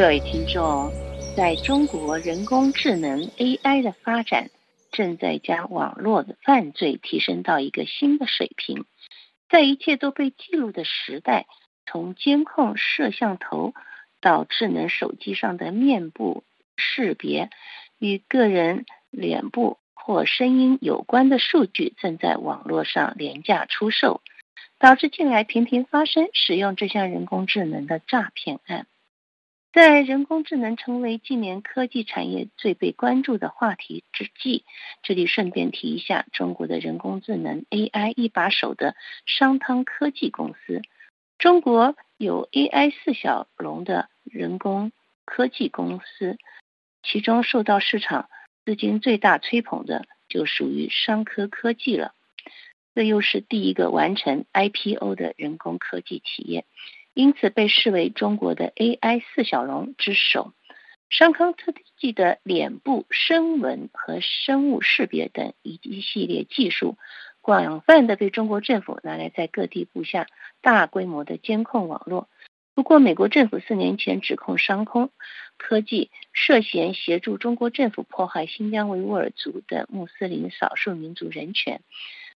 各位听众，在中国人工智能 AI 的发展正在将网络的犯罪提升到一个新的水平。在一切都被记录的时代，从监控摄像头到智能手机上的面部识别，与个人脸部或声音有关的数据正在网络上廉价出售，导致近来频频发生使用这项人工智能的诈骗案。在人工智能成为近年科技产业最被关注的话题之际，这里顺便提一下中国的人工智能 AI 一把手的商汤科技公司。中国有 AI 四小龙的人工科技公司，其中受到市场资金最大吹捧的就属于商科科技了。这又是第一个完成 IPO 的人工科技企业。因此被视为中国的 AI 四小龙之首。商康科技的脸部声纹和生物识别等一系列技术，广泛的被中国政府拿来在各地布下大规模的监控网络。不过，美国政府四年前指控商空科技涉嫌协助中国政府迫害新疆维吾尔族的穆斯林少数民族人权。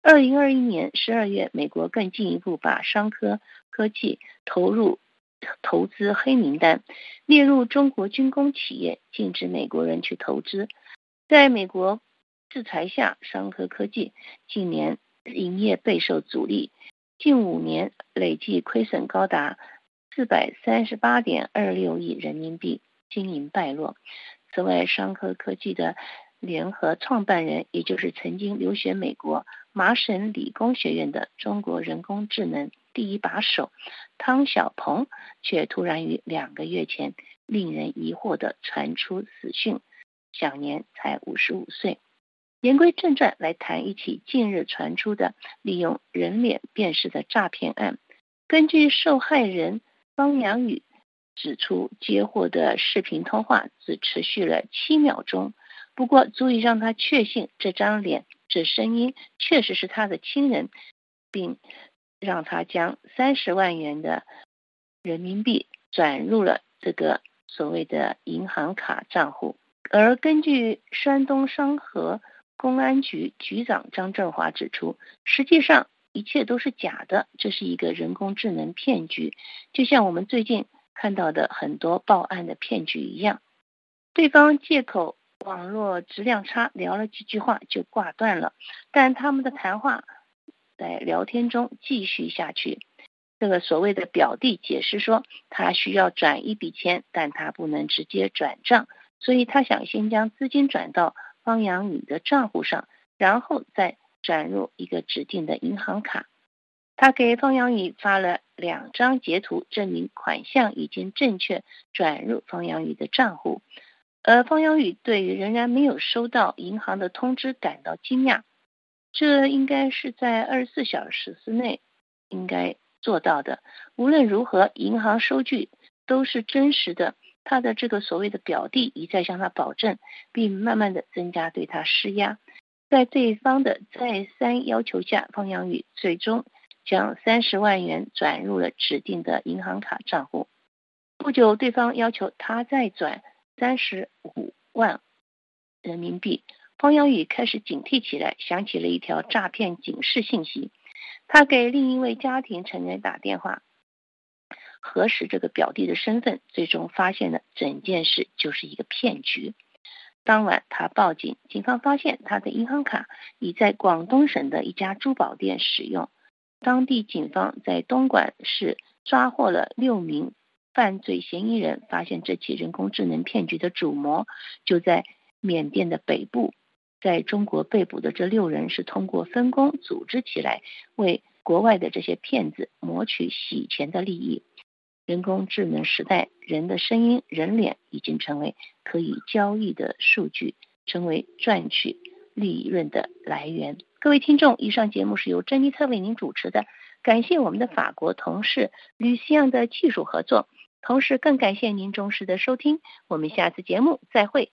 二零二一年十二月，美国更进一步把商科科技投入投资黑名单，列入中国军工企业，禁止美国人去投资。在美国制裁下，商科科技近年营业备受阻力，近五年累计亏损高达四百三十八点二六亿人民币，经营败落。此外，商科科技的联合创办人，也就是曾经留学美国。麻省理工学院的中国人工智能第一把手汤小鹏，却突然于两个月前令人疑惑的传出死讯，享年才五十五岁。言归正传，来谈一起近日传出的利用人脸辨识的诈骗案。根据受害人方良宇指出，接获的视频通话只持续了七秒钟，不过足以让他确信这张脸。这声音确实是他的亲人，并让他将三十万元的人民币转入了这个所谓的银行卡账户。而根据山东商河公安局局长张振华指出，实际上一切都是假的，这是一个人工智能骗局，就像我们最近看到的很多报案的骗局一样。对方借口。网络质量差，聊了几句话就挂断了。但他们的谈话在聊天中继续下去。这个所谓的表弟解释说，他需要转一笔钱，但他不能直接转账，所以他想先将资金转到方洋宇的账户上，然后再转入一个指定的银行卡。他给方洋宇发了两张截图，证明款项已经正确转入方洋宇的账户。而方洋宇对于仍然没有收到银行的通知感到惊讶，这应该是在二十四小时之内应该做到的。无论如何，银行收据都是真实的。他的这个所谓的表弟一再向他保证，并慢慢的增加对他施压。在对方的再三要求下，方洋宇最终将三十万元转入了指定的银行卡账户。不久，对方要求他再转。三十五万人民币，方洋宇开始警惕起来，想起了一条诈骗警示信息。他给另一位家庭成员打电话，核实这个表弟的身份，最终发现了整件事就是一个骗局。当晚，他报警，警方发现他的银行卡已在广东省的一家珠宝店使用。当地警方在东莞市抓获了六名。犯罪嫌疑人发现这起人工智能骗局的主谋就在缅甸的北部，在中国被捕的这六人是通过分工组织起来，为国外的这些骗子谋取洗钱的利益。人工智能时代，人的声音、人脸已经成为可以交易的数据，成为赚取利润的来源。各位听众，以上节目是由珍妮特为您主持的，感谢我们的法国同事吕西昂的技术合作。同时，更感谢您忠实的收听，我们下次节目再会。